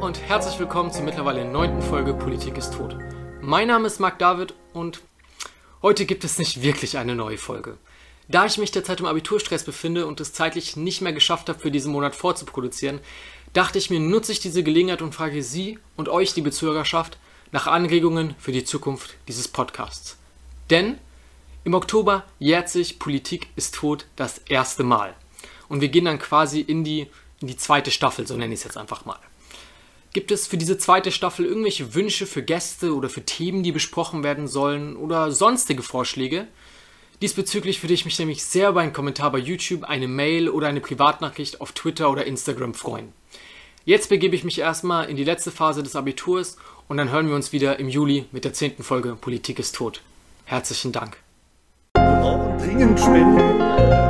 und herzlich willkommen zur mittlerweile neunten Folge Politik ist tot. Mein Name ist Marc David und heute gibt es nicht wirklich eine neue Folge. Da ich mich derzeit im Abiturstress befinde und es zeitlich nicht mehr geschafft habe, für diesen Monat vorzuproduzieren, dachte ich mir, nutze ich diese Gelegenheit und frage Sie und euch, liebe Zuhörerschaft, nach Anregungen für die Zukunft dieses Podcasts. Denn im Oktober jährt sich Politik ist tot das erste Mal. Und wir gehen dann quasi in die, in die zweite Staffel, so nenne ich es jetzt einfach mal. Gibt es für diese zweite Staffel irgendwelche Wünsche für Gäste oder für Themen, die besprochen werden sollen oder sonstige Vorschläge? Diesbezüglich würde ich mich nämlich sehr über einen Kommentar bei YouTube, eine Mail oder eine Privatnachricht auf Twitter oder Instagram freuen. Jetzt begebe ich mich erstmal in die letzte Phase des Abiturs und dann hören wir uns wieder im Juli mit der zehnten Folge Politik ist tot. Herzlichen Dank. Wir dringend Spenden